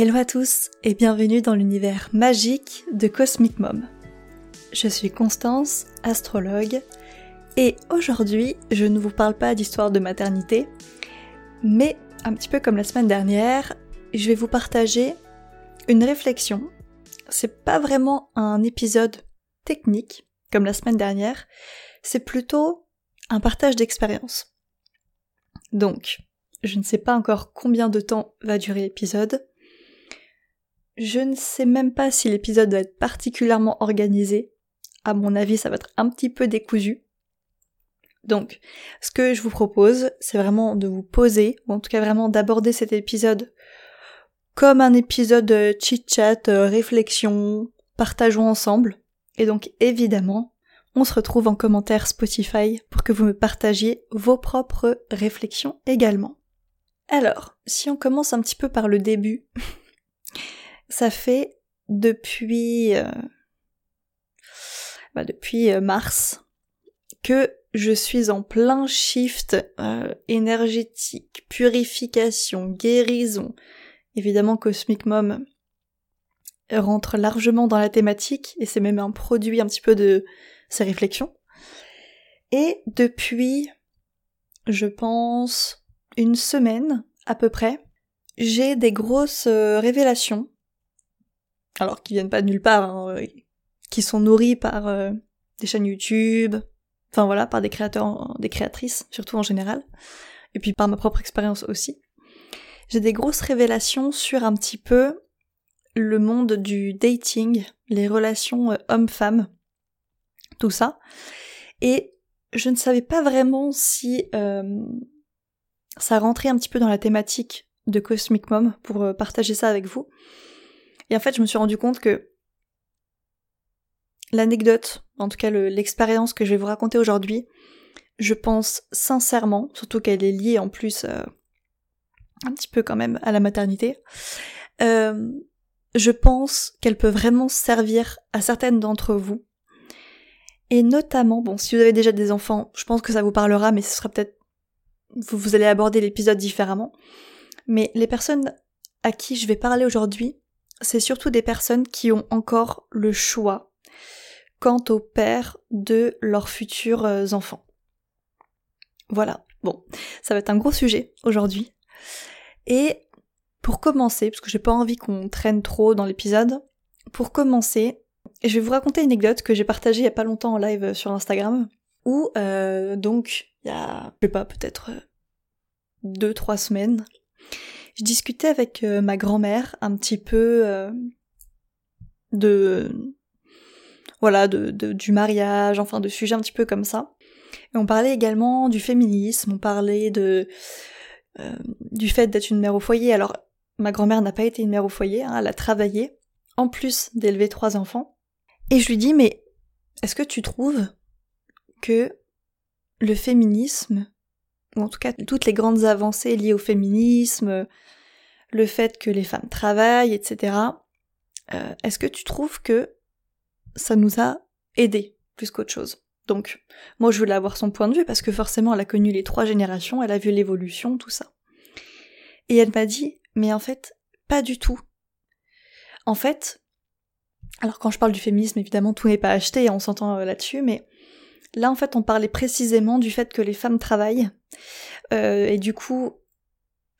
Hello à tous et bienvenue dans l'univers magique de Cosmic Mom. Je suis Constance, astrologue, et aujourd'hui je ne vous parle pas d'histoire de maternité, mais un petit peu comme la semaine dernière, je vais vous partager une réflexion. C'est pas vraiment un épisode technique comme la semaine dernière, c'est plutôt un partage d'expérience. Donc, je ne sais pas encore combien de temps va durer l'épisode, je ne sais même pas si l'épisode va être particulièrement organisé. À mon avis, ça va être un petit peu décousu. Donc, ce que je vous propose, c'est vraiment de vous poser, ou en tout cas vraiment d'aborder cet épisode comme un épisode chit-chat, euh, réflexion, partageons ensemble. Et donc, évidemment, on se retrouve en commentaire Spotify pour que vous me partagiez vos propres réflexions également. Alors, si on commence un petit peu par le début, ça fait depuis euh, bah depuis euh, mars que je suis en plein shift euh, énergétique, purification, guérison. Évidemment, Cosmic Mom rentre largement dans la thématique et c'est même un produit un petit peu de ces réflexions. Et depuis, je pense, une semaine à peu près, j'ai des grosses révélations alors qui viennent pas de nulle part, hein, euh, qui sont nourris par euh, des chaînes YouTube, enfin voilà, par des créateurs, des créatrices, surtout en général, et puis par ma propre expérience aussi. J'ai des grosses révélations sur un petit peu le monde du dating, les relations euh, hommes-femmes, tout ça. Et je ne savais pas vraiment si ça rentrait un petit peu dans la thématique de Cosmic Mom pour partager ça avec vous. Et en fait, je me suis rendu compte que l'anecdote, en tout cas l'expérience que je vais vous raconter aujourd'hui, je pense sincèrement, surtout qu'elle est liée en plus euh, un petit peu quand même à la maternité, euh, je pense qu'elle peut vraiment servir à certaines d'entre vous. Et notamment, bon, si vous avez déjà des enfants, je pense que ça vous parlera, mais ce sera peut-être... Vous, vous allez aborder l'épisode différemment. Mais les personnes à qui je vais parler aujourd'hui, c'est surtout des personnes qui ont encore le choix quant au père de leurs futurs euh, enfants. Voilà, bon, ça va être un gros sujet aujourd'hui. Et pour commencer, parce que j'ai pas envie qu'on traîne trop dans l'épisode, pour commencer, je vais vous raconter une anecdote que j'ai partagée il y a pas longtemps en live sur Instagram, où euh, donc il y a, je sais pas, peut-être euh, deux trois semaines, je discutais avec euh, ma grand-mère un petit peu euh, de voilà de, du mariage, enfin de sujets un petit peu comme ça. Et on parlait également du féminisme, on parlait de euh, du fait d'être une mère au foyer. Alors ma grand-mère n'a pas été une mère au foyer, hein, elle a travaillé en plus d'élever trois enfants. Et je lui dis mais est-ce que tu trouves que le féminisme en tout cas toutes les grandes avancées liées au féminisme, le fait que les femmes travaillent, etc. Euh, est-ce que tu trouves que ça nous a aidés plus qu'autre chose? Donc, moi je voulais avoir son point de vue parce que forcément elle a connu les trois générations, elle a vu l'évolution, tout ça. Et elle m'a dit, mais en fait, pas du tout. En fait, alors quand je parle du féminisme, évidemment tout n'est pas acheté, on s'entend euh, là-dessus, mais là en fait on parlait précisément du fait que les femmes travaillent, euh, et du coup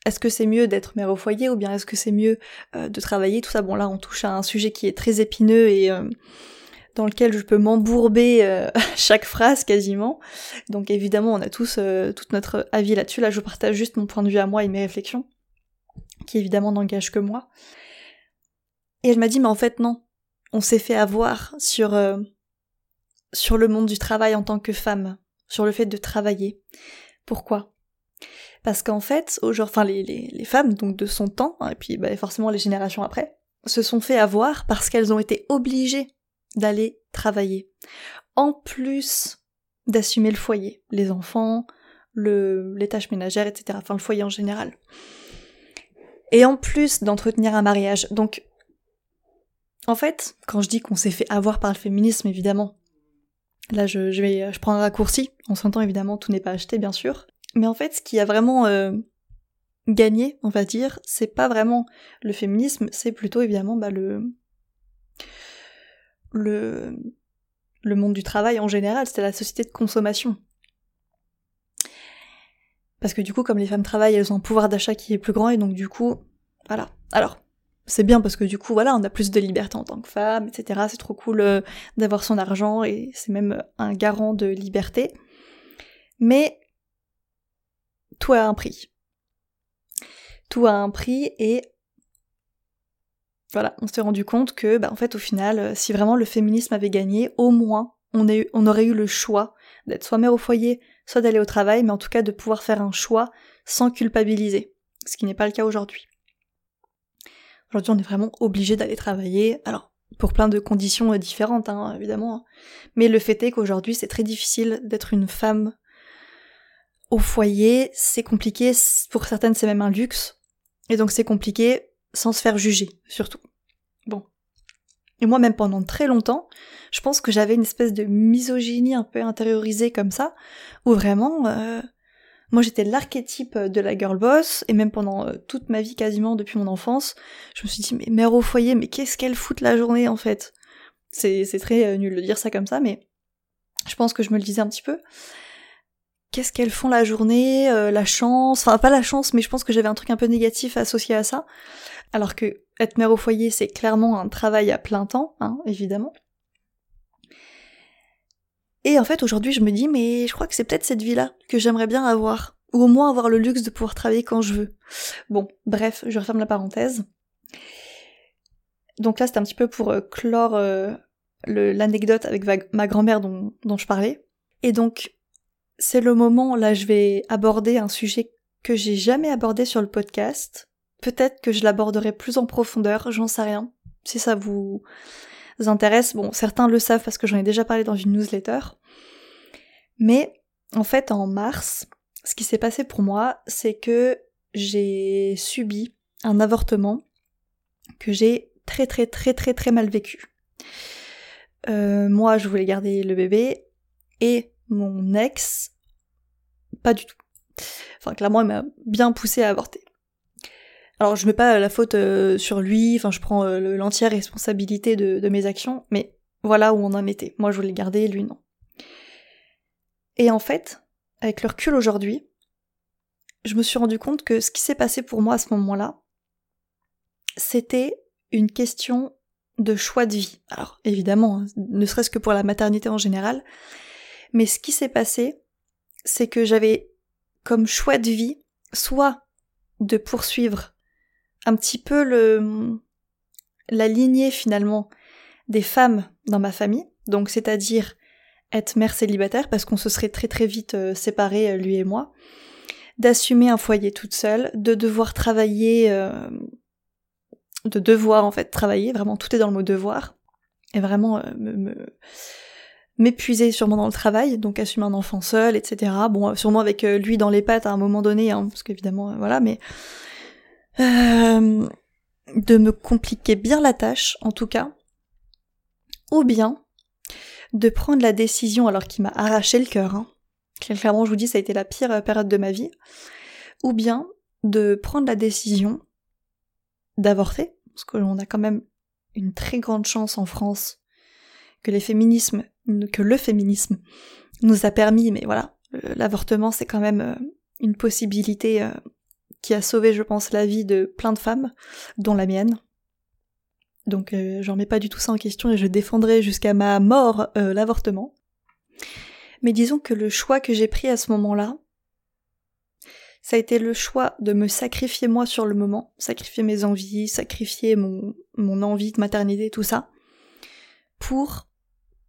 est-ce que c'est mieux d'être mère au foyer ou bien est-ce que c'est mieux euh, de travailler? Tout ça, bon là on touche à un sujet qui est très épineux et euh, dans lequel je peux m'embourber euh, chaque phrase quasiment. Donc évidemment on a tous tout notre avis là-dessus. Là je partage juste mon point de vue à moi et mes réflexions, qui évidemment n'engagent que moi. Et elle m'a dit mais en fait non, on s'est fait avoir sur sur le monde du travail en tant que femme, sur le fait de travailler. Pourquoi? Parce qu'en fait, enfin les, les, femmes donc de son temps, hein, et puis bah, forcément les générations après, se sont fait avoir parce qu'elles ont été obligées d'aller travailler. En plus d'assumer le foyer, les enfants, le, les tâches ménagères, etc. Enfin le foyer en général. Et en plus d'entretenir un mariage. Donc, en fait, quand je dis qu'on s'est fait avoir par le féminisme, évidemment, là je, vais, je prends un raccourci. On s'entend évidemment, tout n'est pas acheté, bien sûr. Mais en fait, ce qui a vraiment euh, gagné, on va dire, c'est pas vraiment le féminisme, c'est plutôt évidemment bah, le le le monde du travail en général, c'est la société de consommation. Parce que du coup, comme les femmes travaillent, elles ont un pouvoir d'achat qui est plus grand et donc du coup, voilà. Alors, c'est bien parce que du coup, voilà, on a plus de liberté en tant que femme, etc. C'est trop cool euh, d'avoir son argent et c'est même un garant de liberté. Mais tout a un prix. Tout a un prix et voilà, on s'est rendu compte que, bah, en fait, au final, euh, si vraiment le féminisme avait gagné, au moins, on aurait eu le choix d'être soit mère au foyer, soit d'aller au travail, mais en tout cas de pouvoir faire un choix sans culpabiliser, ce qui n'est pas le cas aujourd'hui. Aujourd'hui, on est vraiment obligé d'aller travailler, alors pour plein de conditions euh, différentes, hein, évidemment, hein. mais le fait est qu'aujourd'hui, c'est très difficile d'être une femme au foyer, c'est compliqué, pour certaines c'est même un luxe, et donc c'est compliqué sans se faire juger, surtout. Bon. Et moi, même pendant très longtemps, je pense que j'avais une espèce de misogynie un peu intériorisée comme ça, où vraiment, euh, moi j'étais l'archétype de la girl boss, et même pendant euh, toute ma vie quasiment depuis mon enfance, je me suis dit, mais mère au foyer, mais qu'est-ce qu'elle fout la journée en fait? C'est très euh, nul de dire ça comme ça, mais je pense que je me le disais un petit peu qu'est-ce qu'elles font la journée, la chance, enfin pas la chance, mais je pense que j'avais un truc un peu négatif associé à ça. Alors que être mère au foyer, c'est clairement un travail à plein temps, hein, évidemment. Et en fait, aujourd'hui, je me dis, mais je crois que c'est peut-être cette vie-là que j'aimerais bien avoir. Ou au moins avoir le luxe de pouvoir travailler quand je veux. Bon, bref, je referme la parenthèse. Donc là, c'est un petit peu pour euh, clore euh, l'anecdote avec ma grand-mère dont, dont je parlais. Et donc, c'est le moment, là, je vais aborder un sujet que j'ai jamais abordé sur le podcast, Peut-être que je l'aborderai plus en profondeur, j'en sais rien. Si ça vous intéresse, bon, certains le savent parce que j'en ai déjà parlé dans une newsletter. Mais en fait, en mars, ce qui s'est passé pour moi, c'est que j'ai subi un avortement que j'ai très très très très très mal vécu. Euh, moi, je voulais garder le bébé et mon ex, pas du tout. Enfin, clairement, il m'a bien poussé à avorter. Alors je mets pas la faute euh, sur lui, enfin je prends euh, l'entière responsabilité de, mes actions, mais voilà où on en était. Moi je voulais garder, lui non. Et en fait, avec le recul aujourd'hui, je me suis rendu compte que ce qui s'est passé pour moi à ce moment-là, c'était une question de choix de vie. Alors évidemment, hein, ne serait-ce que pour la maternité en général, mais ce qui s'est passé, c'est que j'avais comme choix de vie soit de poursuivre un petit peu le la lignée finalement des femmes dans ma famille, donc c'est-à-dire être mère célibataire parce qu'on se serait très très vite euh, séparés euh, lui et moi, d'assumer un foyer toute seule, de devoir travailler, euh, de devoir en fait travailler, vraiment tout est dans le mot devoir, et vraiment me, m'épuiser sûrement dans le travail, donc assumer un enfant seul, etc. Bon, sûrement avec lui dans les pattes à un moment donné, hein, parce qu'évidemment, voilà, mais euh, de me compliquer bien la tâche, en tout cas, ou bien de prendre la décision, alors qu'il m'a arraché le cœur, hein. clairement je vous dis ça a été la pire euh, période de ma vie, ou bien de prendre la décision d'avorter, parce qu'on a quand même une très grande chance en France que les féminismes, que le féminisme nous a permis, mais voilà, l'avortement c'est quand même euh, une possibilité qui a sauvé, je pense, la vie de plein de femmes, dont la mienne. Donc euh, j'en mets pas du tout ça en question et je défendrai jusqu'à ma mort euh, l'avortement. Mais disons que le choix que j'ai pris à ce moment-là, ça a été le choix de me sacrifier moi sur le moment, sacrifier mes envies, sacrifier mon, mon envie de maternité, tout ça, pour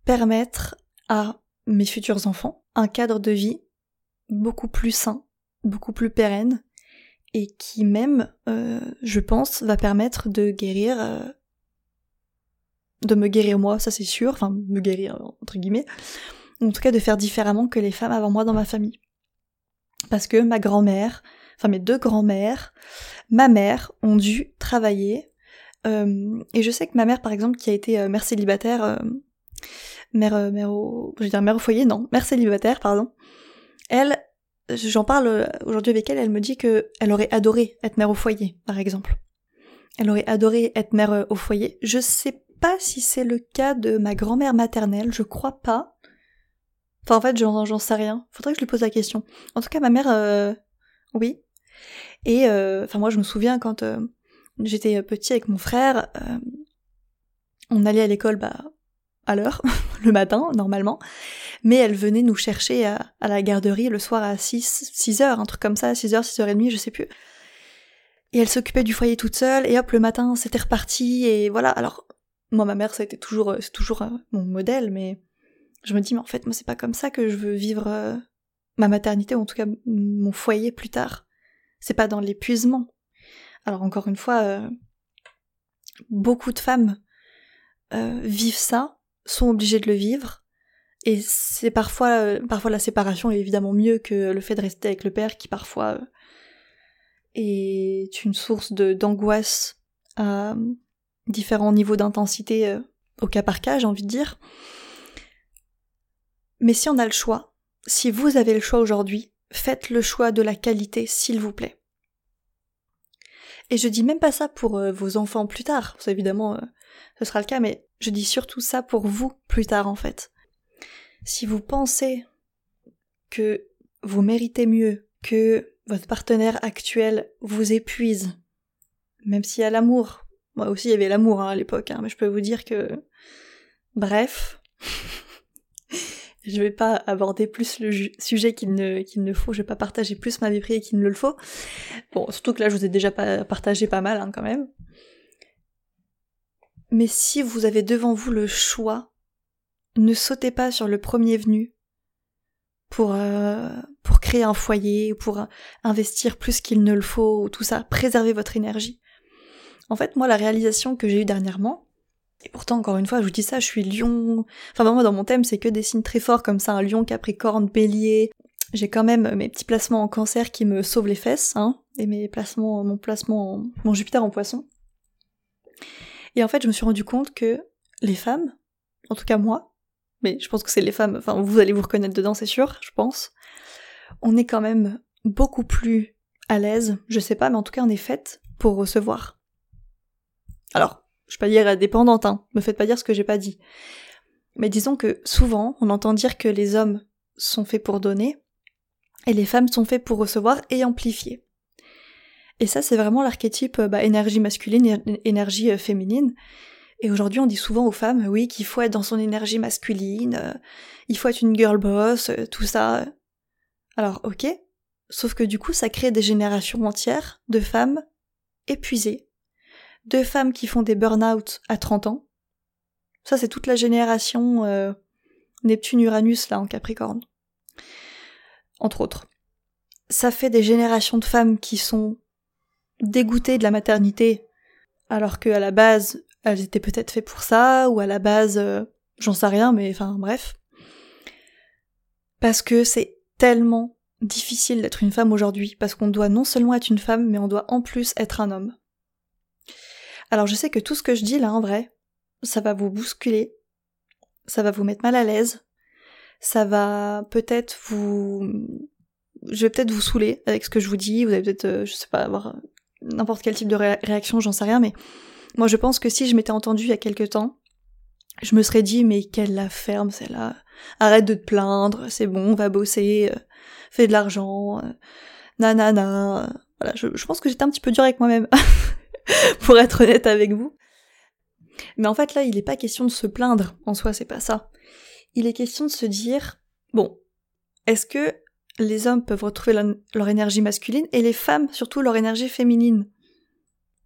permettre à mes futurs enfants un cadre de vie beaucoup plus sain, beaucoup plus pérenne, et qui même, euh, je pense, va permettre de guérir, euh, de me guérir moi, ça c'est sûr, enfin me guérir entre guillemets, en tout cas de faire différemment que les femmes avant moi dans ma famille. Parce que ma grand-mère, enfin mes deux grand-mères, ma mère ont dû travailler, euh, et je sais que ma mère par exemple qui a été mère célibataire, mère, mère au, je veux dire mère au foyer, non, mère célibataire, pardon, elle, j'en parle aujourd'hui avec elle, elle me dit que elle aurait adoré être mère au foyer, par exemple. Elle aurait adoré être mère au foyer. Je sais pas si c'est le cas de ma grand-mère maternelle, je crois pas. Enfin, en fait, j'en sais rien. Faudrait que je lui pose la question. En tout cas, ma mère, euh, oui. Et, euh, enfin, moi, je me souviens quand euh, j'étais petit avec mon frère, on allait à l'école, bah, à l'heure, le matin, normalement. Mais elle venait nous chercher à, la garderie le soir à 6, 6 heures, un truc comme ça, 6 heures, 6 heures et demie, je sais plus. Et elle s'occupait du foyer toute seule, et hop, le matin, c'était reparti, et voilà. Alors, moi, ma mère, ça a été toujours, c'est toujours mon modèle, mais je me dis, mais en fait, moi, c'est pas comme ça que je veux vivre euh, ma maternité, ou en tout cas mon foyer plus tard. C'est pas dans l'épuisement. Alors, encore une fois, euh, beaucoup de femmes euh, vivent ça, sont obligées de le vivre, et c'est parfois, parfois la séparation est évidemment mieux que le fait de rester avec le père, qui parfois est une source d'angoisse à différents niveaux d'intensité au cas par cas, j'ai envie de dire. Mais si on a le choix, si vous avez le choix aujourd'hui, faites le choix de la qualité, s'il vous plaît. Et je dis même pas ça pour euh, vos enfants plus tard, ça évidemment euh, ce sera le cas, mais je dis surtout ça pour vous plus tard en fait. Si vous pensez que vous méritez mieux, que votre partenaire actuel vous épuise, même s'il y a l'amour, moi aussi il y avait l'amour hein, à l'époque, hein, mais je peux vous dire que... Bref, je vais pas aborder plus le sujet qu'il ne, ne faut, je vais pas partager plus ma vie privée qu'il ne le faut. Bon, surtout que là, je vous ai déjà partagé pas mal, hein, quand même. Mais si vous avez devant vous le choix, ne sautez pas sur le premier venu pour, euh, pour créer un foyer, pour investir plus qu'il ne le faut, ou tout ça, préserver votre énergie. En fait, moi, la réalisation que j'ai eue dernièrement, et pourtant, encore une fois, je vous dis ça, je suis lion. Enfin, moi, dans mon thème, c'est que des signes très forts comme ça, un lion, capricorne, bélier. J'ai quand même mes petits placements en cancer qui me sauvent les fesses, hein, et mes placements, mon placement, mon Jupiter en poisson. Et en fait, je me suis rendu compte que les femmes, en tout cas moi, mais je pense que c'est les femmes, enfin, vous allez vous reconnaître dedans, c'est sûr, je pense, on est quand même beaucoup plus à l'aise, je sais pas, mais en tout cas, on est faite pour recevoir. Alors, je peux pas dire indépendante, hein. Me faites pas dire ce que j'ai pas dit. Mais disons que souvent, on entend dire que les hommes sont faits pour donner et les femmes sont faits pour recevoir et amplifier. Et ça, c'est vraiment l'archétype bah, énergie masculine, énergie euh, féminine. Et aujourd'hui, on dit souvent aux femmes, oui, qu'il faut être dans son énergie masculine, euh, il faut être une girl boss, euh, tout ça. Alors, ok. Sauf que du coup, ça crée des générations entières de femmes épuisées, deux femmes qui font des burn-out à 30 ans. Ça, c'est toute la génération euh, Neptune-Uranus, là, en Capricorne. Entre autres. Ça fait des générations de femmes qui sont dégoûtées de la maternité, alors qu'à la base, elles étaient peut-être faites pour ça, ou à la base, euh, j'en sais rien, mais enfin, bref. Parce que c'est tellement difficile d'être une femme aujourd'hui, parce qu'on doit non seulement être une femme, mais on doit en plus être un homme. Alors je sais que tout ce que je dis là en vrai, ça va vous bousculer, ça va vous mettre mal à l'aise, ça va peut-être vous... Je vais peut-être vous saouler avec ce que je vous dis, vous allez peut-être, euh, je sais pas, avoir n'importe quel type de réaction, j'en sais rien, mais moi je pense que si je m'étais entendue il y a quelque temps, je me serais dit mais quelle la ferme celle-là, arrête de te plaindre, c'est bon, on va bosser, euh, fais de l'argent, euh, nanana, voilà, je, je pense que j'étais un petit peu dure avec moi-même. pour être honnête avec vous. Mais en fait là, il n'est pas question de se plaindre, en soi c'est pas ça. Il est question de se dire, bon, est-ce que les hommes peuvent retrouver leur, énergie masculine et les femmes surtout leur énergie féminine?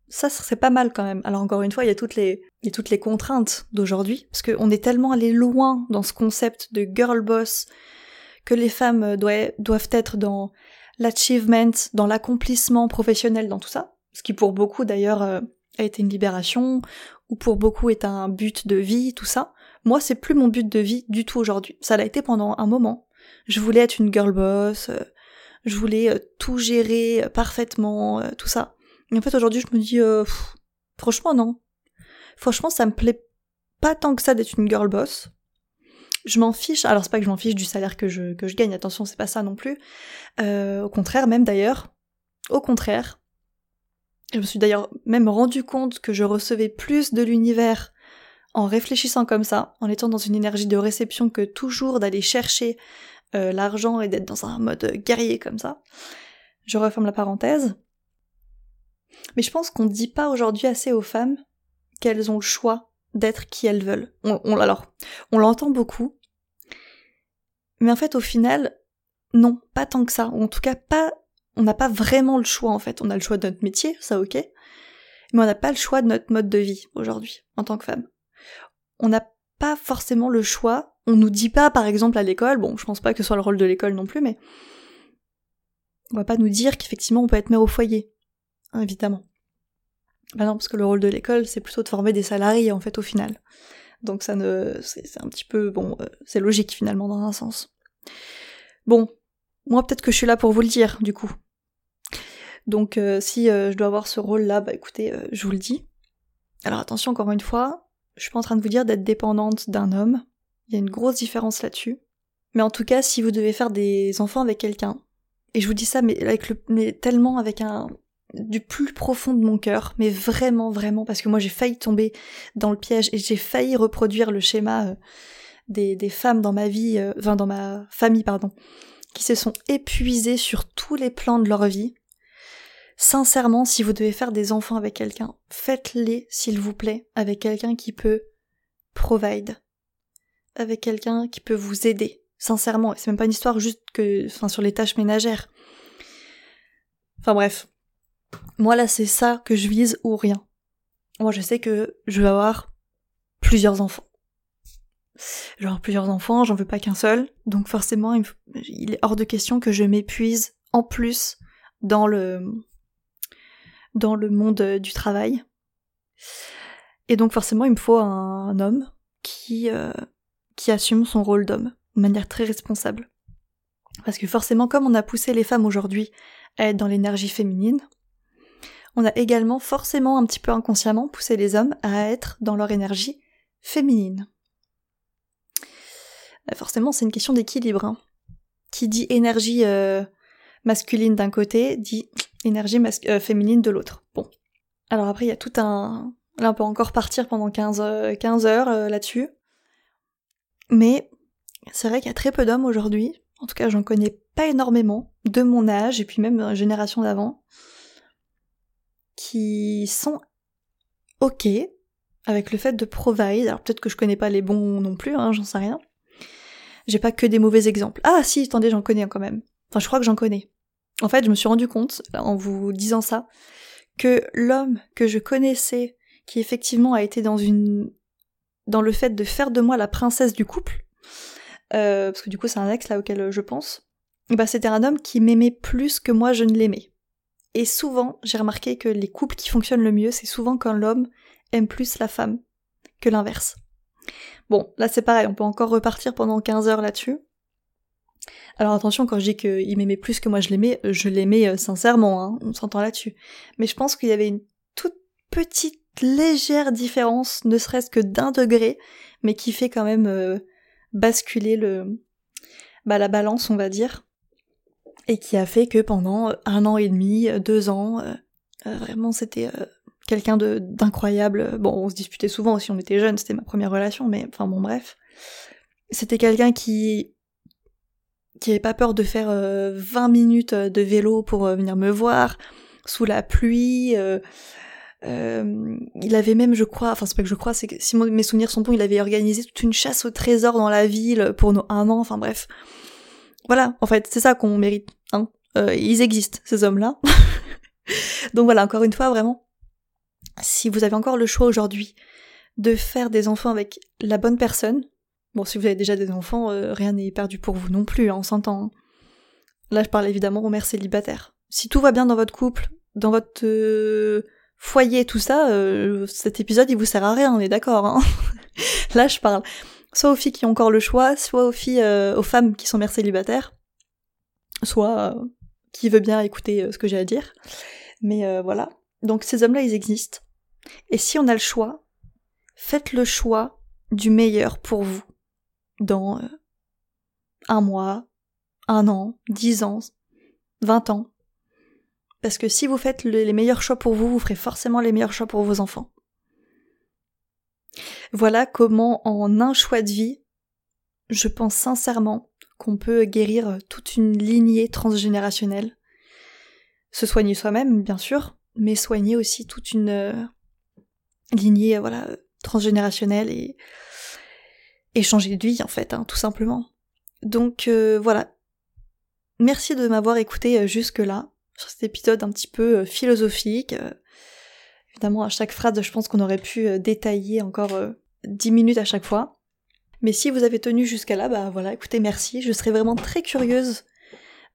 Ça serait pas mal quand même. Alors encore une fois, il y a toutes les, toutes les contraintes d'aujourd'hui, parce qu'on est tellement allé loin dans ce concept de girl boss que les femmes doivent, doivent être dans l'achievement, dans l'accomplissement professionnel, dans tout ça ce qui pour beaucoup d'ailleurs euh, a été une libération, ou pour beaucoup est un but de vie, tout ça. Moi, c'est plus mon but de vie du tout aujourd'hui. Ça l'a été pendant un moment. Je voulais être une girl boss, euh, je voulais euh, tout gérer parfaitement, tout ça. Et en fait, aujourd'hui, je me dis, franchement, non. Franchement, ça me plaît pas tant que ça d'être une girl boss. je m'en fiche. Alors c'est pas que je m'en fiche du salaire que je, que je gagne, attention, c'est pas ça non plus. Euh, au contraire, même d'ailleurs, au contraire, je me suis d'ailleurs même rendu compte que je recevais plus de l'univers en réfléchissant comme ça, en étant dans une énergie de réception que toujours d'aller chercher euh, l'argent et d'être dans un mode guerrier comme ça. Je referme la parenthèse. Mais je pense qu'on ne dit pas aujourd'hui assez aux femmes qu'elles ont le choix d'être qui elles veulent. On, l'entend beaucoup, mais en fait, au final, non, pas tant que ça. En tout cas, pas. On n'a pas vraiment le choix en fait. On a le choix de notre métier, ça ok, mais on n'a pas le choix de notre mode de vie aujourd'hui en tant que femme. On n'a pas forcément le choix. On nous dit pas, par exemple, à l'école. Bon, je pense pas que ce soit le rôle de l'école non plus, mais on va pas nous dire qu'effectivement on peut être mère au foyer, hein, évidemment. Bah non, parce que le rôle de l'école, c'est plutôt de former des salariés, en fait, au final. Donc ça ne... c'est un petit peu... Bon, euh, c'est logique, finalement, dans un sens. Bon, moi, peut-être que je suis là pour vous le dire, du coup. Donc euh, si euh, je dois avoir ce rôle-là, bah écoutez, je vous le dis. Alors attention, encore une fois, je suis pas en train de vous dire d'être dépendante d'un homme. Il y a une grosse différence là-dessus. Mais en tout cas, si vous devez faire des enfants avec quelqu'un, et je vous dis ça, mais avec le, mais tellement avec un, du plus profond de mon cœur, mais vraiment, vraiment, parce que moi j'ai failli tomber dans le piège et j'ai failli reproduire le schéma euh, des, femmes dans ma vie, euh, enfin dans ma famille, pardon, qui se sont épuisées sur tous les plans de leur vie. Sincèrement, si vous devez faire des enfants avec quelqu'un, faites-les, s'il vous plaît, avec quelqu'un qui peut provide, avec quelqu'un qui peut vous aider. Sincèrement, c'est même pas une histoire juste que, enfin, sur les tâches ménagères. Enfin bref, moi là c'est ça que je vise ou rien. Moi je sais que je vais avoir plusieurs enfants. Avoir plusieurs enfants, j'en veux pas qu'un seul, donc forcément il, est hors de question que je m'épuise en plus dans le dans le monde du travail. Et donc forcément il me faut un, homme qui euh, qui assume son rôle d'homme de manière très responsable. Parce que forcément comme on a poussé les femmes aujourd'hui à être dans l'énergie féminine, on a également forcément un petit peu inconsciemment poussé les hommes à être dans leur énergie féminine. Euh, forcément, c'est une question d'équilibre. Hein. Qui dit énergie euh, masculine d'un côté, dit énergie euh, féminine de l'autre. Bon. Alors après, il y a tout un... Là, on peut encore partir pendant 15, 15 heures là-dessus. Mais c'est vrai qu'il y a très peu d'hommes aujourd'hui, en tout cas j'en connais pas énormément, de mon âge, et puis même génération d'avant, qui sont ok avec le fait de provide. Alors peut-être que je connais pas les bons non plus, hein, j'en sais rien. J'ai pas que des mauvais exemples. Ah si, attendez, j'en connais quand même. Enfin, je crois que j'en connais. En fait, je me suis rendu compte, en vous disant ça, que l'homme que je connaissais, qui effectivement a été dans une, dans le fait de faire de moi la princesse du couple, euh, parce que du coup c'est un ex là auquel je pense, bah c'était un homme qui m'aimait plus que moi je ne l'aimais. Et souvent, j'ai remarqué que les couples qui fonctionnent le mieux, c'est souvent quand l'homme aime plus la femme que l'inverse. Bon, là c'est pareil, on peut encore repartir pendant 15 heures là-dessus. Alors attention, quand je dis qu'il m'aimait plus que moi je l'aimais, je l'aimais euh, sincèrement, hein, on s'entend là-dessus. Mais je pense qu'il y avait une toute petite légère différence, ne serait-ce que d'un degré, mais qui fait quand même euh, basculer le, bah, la balance, on va dire et qui a fait que pendant un an et demi, deux ans, euh, euh, vraiment c'était euh, quelqu'un d'incroyable. Bon, on se disputait souvent aussi, on était jeunes, c'était ma première relation, mais enfin bon bref. C'était quelqu'un qui qui avait pas peur de faire 20 minutes de vélo pour venir me voir sous la pluie. il avait même, je crois, enfin c'est pas que je crois, c'est que si mes souvenirs sont bons, il avait organisé toute une chasse au trésor dans la ville pour nos un an, enfin bref. Voilà, en fait, c'est ça qu'on mérite. Hein. Euh, ils existent, ces hommes-là. Donc voilà, encore une fois, vraiment, si vous avez encore le choix aujourd'hui de faire des enfants avec la bonne personne, bon, si vous avez déjà des enfants, euh, rien n'est perdu pour vous non plus, hein, on s'entend. Hein. Là, je parle évidemment aux mères célibataires. Si tout va bien dans votre couple, dans votre euh, foyer, tout ça, cet épisode, il vous sert à rien, on est d'accord. Hein Là, je parle soit aux filles qui ont encore le choix, soit aux filles, euh, aux femmes qui sont mères célibataires, soit euh, qui veut bien écouter euh, ce que j'ai à dire. Mais voilà. Donc ces hommes-là, ils existent. Et si on a le choix, faites le choix du meilleur pour vous. Dans euh, un mois, un an, dix ans, vingt ans. Parce que si vous faites les meilleurs choix pour vous, vous ferez forcément les meilleurs choix pour vos enfants. Voilà comment en un choix de vie, je pense sincèrement qu'on peut guérir toute une lignée transgénérationnelle. Se soigner soi-même, bien sûr, mais soigner aussi toute une euh, lignée voilà transgénérationnelle et, et changer de vie en fait, hein, tout simplement. Donc euh, voilà. Merci de m'avoir écouté euh, jusque-là sur cet épisode un petit peu philosophique. évidemment, à chaque phrase, je pense qu'on aurait pu détailler encore dix minutes à chaque fois. Mais si vous avez tenu jusqu'à là, bah voilà, écoutez, merci. Je serais vraiment très curieuse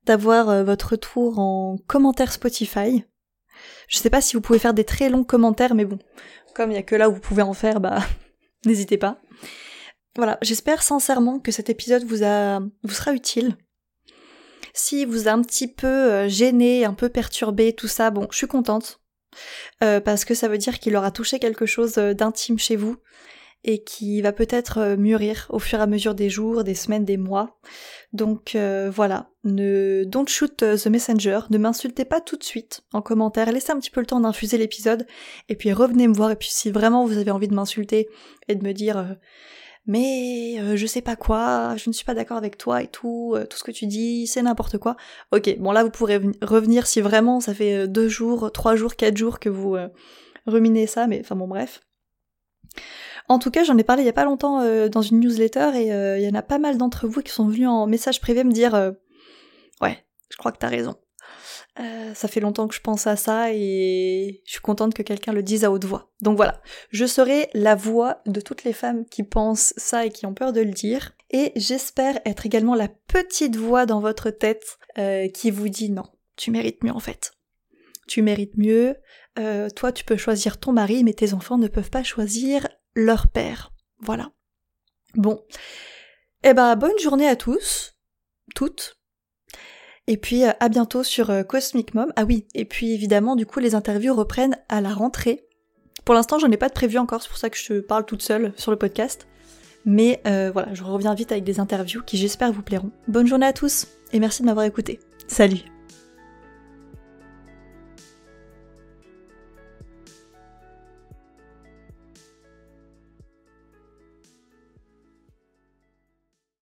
d'avoir votre retour en commentaire Spotify. Je sais pas si vous pouvez faire des très longs commentaires, mais bon, comme il y a que là où vous pouvez en faire, bah n'hésitez pas. Voilà, j'espère sincèrement que cet épisode vous a vous sera utile. Si vous a un petit peu euh, gêné, un peu perturbé, tout ça, bon, je suis contente. Euh, parce que ça veut dire qu'il aura touché quelque chose euh, d'intime chez vous et qui va peut-être mûrir au fur et à mesure des jours, des semaines, des mois. Donc voilà, ne don't shoot the messenger, ne m'insultez pas tout de suite en commentaire, laissez un petit peu le temps d'infuser l'épisode et puis revenez me voir et puis si vraiment vous avez envie de m'insulter et de me dire mais je sais pas quoi, je ne suis pas d'accord avec toi et tout, tout ce que tu dis, c'est n'importe quoi. Ok, bon là vous pourrez revenir si vraiment ça fait deux jours, trois jours, quatre jours que vous ruminez ça, mais enfin bon bref. En tout cas, j'en ai parlé il y a pas longtemps euh, dans une newsletter et euh, il y en a pas mal d'entre vous qui sont venus en message privé me dire euh, Ouais, je crois que t'as raison. Ça fait longtemps que je pense à ça et je suis contente que quelqu'un le dise à haute voix. Donc voilà, je serai la voix de toutes les femmes qui pensent ça et qui ont peur de le dire. Et j'espère être également la petite voix dans votre tête qui vous dit non, tu mérites mieux en fait. Tu mérites mieux, toi tu peux choisir ton mari mais tes enfants ne peuvent pas choisir leur père. Voilà. Bon. Eh ben, bonne journée à tous, toutes. Et puis euh, à bientôt sur euh, Cosmic Mom. Ah oui, et puis évidemment, du coup, les interviews reprennent à la rentrée. Pour l'instant, j'en ai pas de prévu encore, c'est pour ça que je parle toute seule sur le podcast. Mais euh, voilà, je reviens vite avec des interviews qui j'espère vous plairont. Bonne journée à tous et merci de m'avoir écouté. Salut